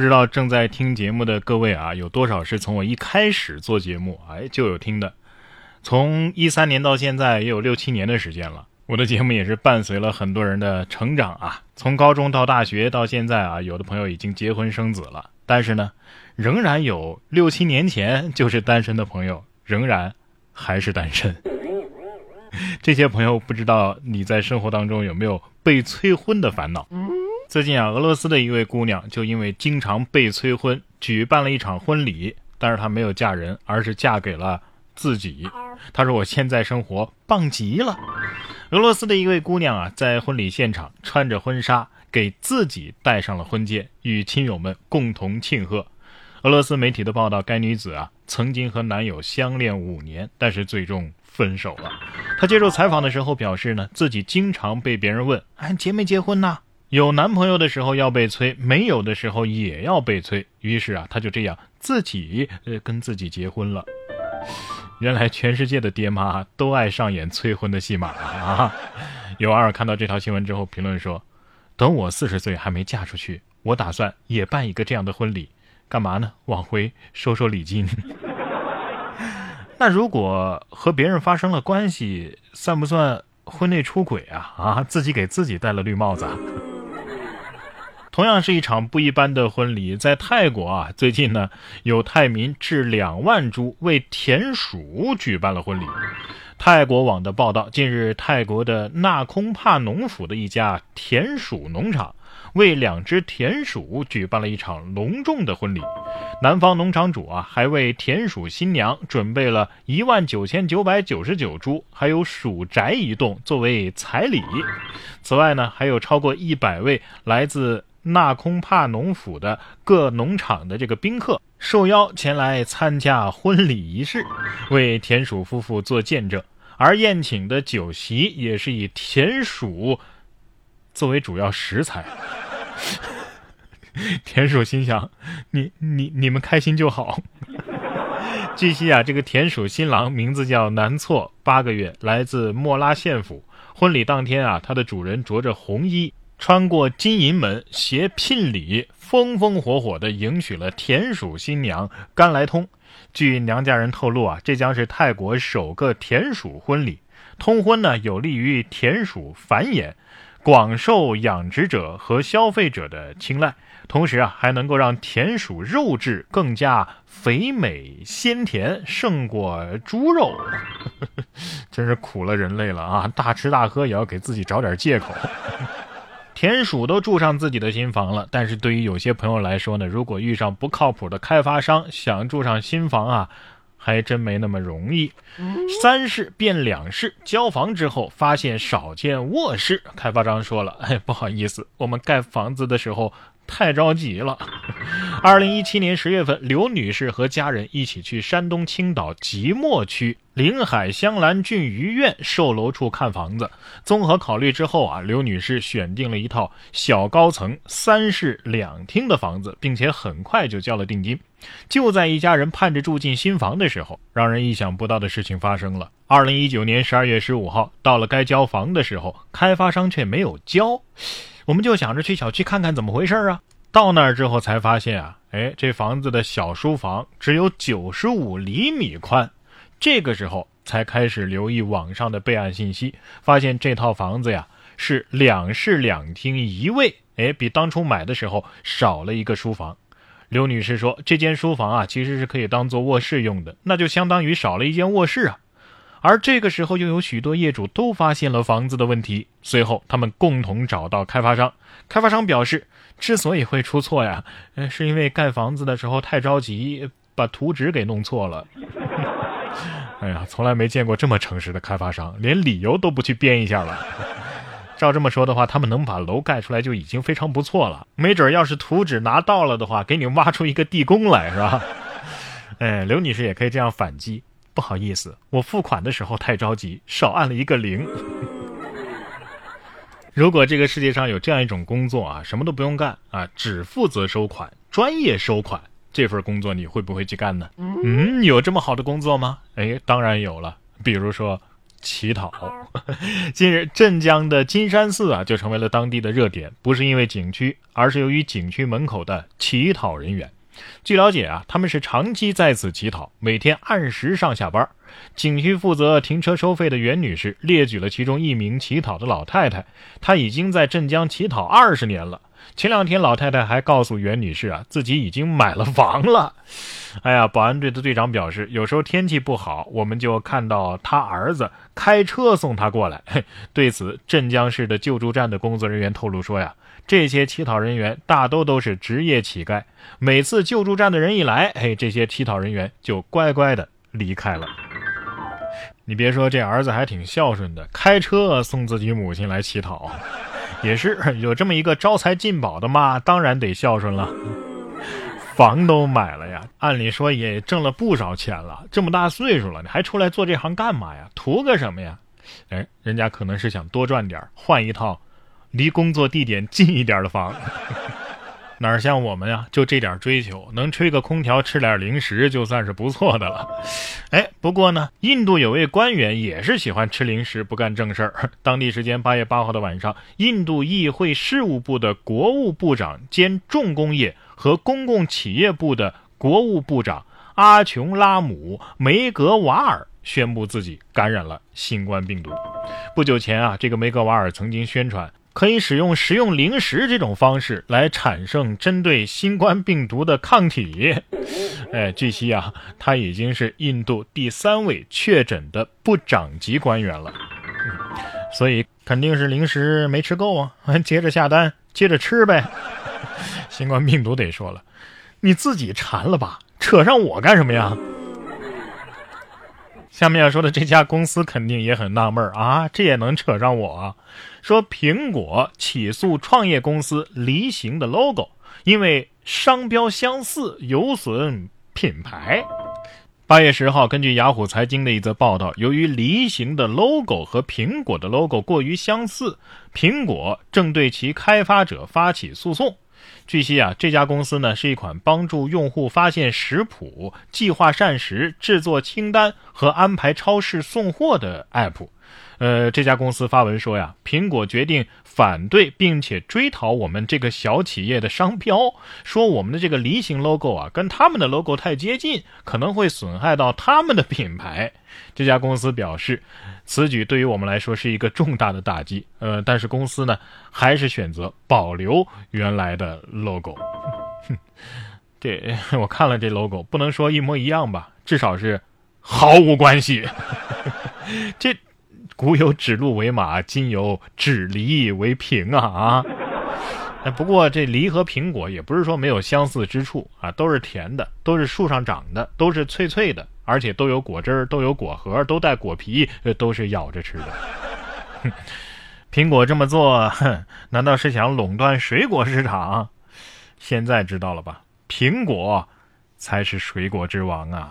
不知道正在听节目的各位啊，有多少是从我一开始做节目哎就有听的？从一三年到现在也有六七年的时间了。我的节目也是伴随了很多人的成长啊，从高中到大学到现在啊，有的朋友已经结婚生子了，但是呢，仍然有六七年前就是单身的朋友，仍然还是单身。这些朋友不知道你在生活当中有没有被催婚的烦恼？最近啊，俄罗斯的一位姑娘就因为经常被催婚，举办了一场婚礼，但是她没有嫁人，而是嫁给了自己。她说：“我现在生活棒极了。”俄罗斯的一位姑娘啊，在婚礼现场穿着婚纱，给自己戴上了婚戒，与亲友们共同庆贺。俄罗斯媒体的报道，该女子啊，曾经和男友相恋五年，但是最终分手了。她接受采访的时候表示呢，自己经常被别人问：“哎，结没结婚呢？”有男朋友的时候要被催，没有的时候也要被催。于是啊，他就这样自己呃跟自己结婚了。原来全世界的爹妈都爱上演催婚的戏码啊！有二看到这条新闻之后评论说：“等我四十岁还没嫁出去，我打算也办一个这样的婚礼，干嘛呢？往回收收礼金。那如果和别人发生了关系，算不算婚内出轨啊？啊，自己给自己戴了绿帽子。”同样是一场不一般的婚礼，在泰国啊，最近呢，有泰民掷两万株为田鼠举办了婚礼。泰国网的报道，近日泰国的纳空帕农府的一家田鼠农场为两只田鼠举办了一场隆重的婚礼。男方农场主啊，还为田鼠新娘准备了一万九千九百九十九株，还有鼠宅一栋作为彩礼。此外呢，还有超过一百位来自。纳空帕农府的各农场的这个宾客受邀前来参加婚礼仪式，为田鼠夫妇做见证。而宴请的酒席也是以田鼠作为主要食材。田鼠心想：你你你们开心就好。据悉啊，这个田鼠新郎名字叫南措，八个月，来自莫拉县府。婚礼当天啊，他的主人着着红衣。穿过金银门，携聘礼，风风火火地迎娶了田鼠新娘甘来通。据娘家人透露啊，这将是泰国首个田鼠婚礼。通婚呢，有利于田鼠繁衍，广受养殖者和消费者的青睐。同时啊，还能够让田鼠肉质更加肥美鲜甜，胜过猪肉。真是苦了人类了啊！大吃大喝也要给自己找点借口。田鼠都住上自己的新房了，但是对于有些朋友来说呢，如果遇上不靠谱的开发商，想住上新房啊，还真没那么容易。三室变两室，交房之后发现少间卧室，开发商说了：“ 哎，不好意思，我们盖房子的时候。”太着急了。二零一七年十月份，刘女士和家人一起去山东青岛即墨区临海香兰郡余苑售楼处看房子。综合考虑之后啊，刘女士选定了一套小高层三室两厅的房子，并且很快就交了定金。就在一家人盼着住进新房的时候，让人意想不到的事情发生了。二零一九年十二月十五号，到了该交房的时候，开发商却没有交。我们就想着去小区看看怎么回事啊！到那儿之后才发现啊，哎，这房子的小书房只有九十五厘米宽。这个时候才开始留意网上的备案信息，发现这套房子呀是两室两厅一卫，哎，比当初买的时候少了一个书房。刘女士说，这间书房啊其实是可以当做卧室用的，那就相当于少了一间卧室啊。而这个时候，又有许多业主都发现了房子的问题。随后，他们共同找到开发商。开发商表示，之所以会出错呀，是因为盖房子的时候太着急，把图纸给弄错了。哎呀，从来没见过这么诚实的开发商，连理由都不去编一下了。照这么说的话，他们能把楼盖出来就已经非常不错了。没准要是图纸拿到了的话，给你挖出一个地宫来，是吧？哎，刘女士也可以这样反击。不好意思，我付款的时候太着急，少按了一个零。如果这个世界上有这样一种工作啊，什么都不用干啊，只负责收款，专业收款，这份工作你会不会去干呢？嗯，有这么好的工作吗？哎，当然有了，比如说乞讨。近日，镇江的金山寺啊，就成为了当地的热点，不是因为景区，而是由于景区门口的乞讨人员。据了解啊，他们是长期在此乞讨，每天按时上下班。景区负责停车收费的袁女士列举了其中一名乞讨的老太太，她已经在镇江乞讨二十年了。前两天，老太太还告诉袁女士啊，自己已经买了房了。哎呀，保安队的队长表示，有时候天气不好，我们就看到他儿子开车送他过来。对此，镇江市的救助站的工作人员透露说呀，这些乞讨人员大都都是职业乞丐，每次救助站的人一来，嘿，这些乞讨人员就乖乖的离开了。你别说，这儿子还挺孝顺的，开车送自己母亲来乞讨。也是有这么一个招财进宝的妈，当然得孝顺了。房都买了呀，按理说也挣了不少钱了。这么大岁数了，你还出来做这行干嘛呀？图个什么呀？哎，人家可能是想多赚点，换一套离工作地点近一点的房。哪像我们呀，就这点追求，能吹个空调，吃点零食，就算是不错的了。哎，不过呢，印度有位官员也是喜欢吃零食，不干正事儿。当地时间八月八号的晚上，印度议会事务部的国务部长兼重工业和公共企业部的国务部长阿琼拉姆梅格瓦尔宣布自己感染了新冠病毒。不久前啊，这个梅格瓦尔曾经宣传。可以使用食用零食这种方式来产生针对新冠病毒的抗体。哎，据悉啊，他已经是印度第三位确诊的部长级官员了，所以肯定是零食没吃够啊，接着下单，接着吃呗。新冠病毒得说了，你自己馋了吧，扯上我干什么呀？下面要说的这家公司肯定也很纳闷啊，这也能扯上我？说苹果起诉创业公司梨形的 logo，因为商标相似有损品牌。八月十号，根据雅虎财经的一则报道，由于梨形的 logo 和苹果的 logo 过于相似，苹果正对其开发者发起诉讼。据悉啊，这家公司呢是一款帮助用户发现食谱、计划膳食、制作清单和安排超市送货的 app。呃，这家公司发文说呀，苹果决定反对并且追讨我们这个小企业的商标，说我们的这个梨形 logo 啊，跟他们的 logo 太接近，可能会损害到他们的品牌。这家公司表示，此举对于我们来说是一个重大的打击。呃，但是公司呢，还是选择保留原来的 logo。这 我看了这 logo，不能说一模一样吧，至少是毫无关系。这。古有指鹿为马，今有指梨为苹啊啊！哎，不过这梨和苹果也不是说没有相似之处啊，都是甜的，都是树上长的，都是脆脆的，而且都有果汁儿，都有果核，都带果皮，都是咬着吃的。苹果这么做，难道是想垄断水果市场？现在知道了吧？苹果才是水果之王啊！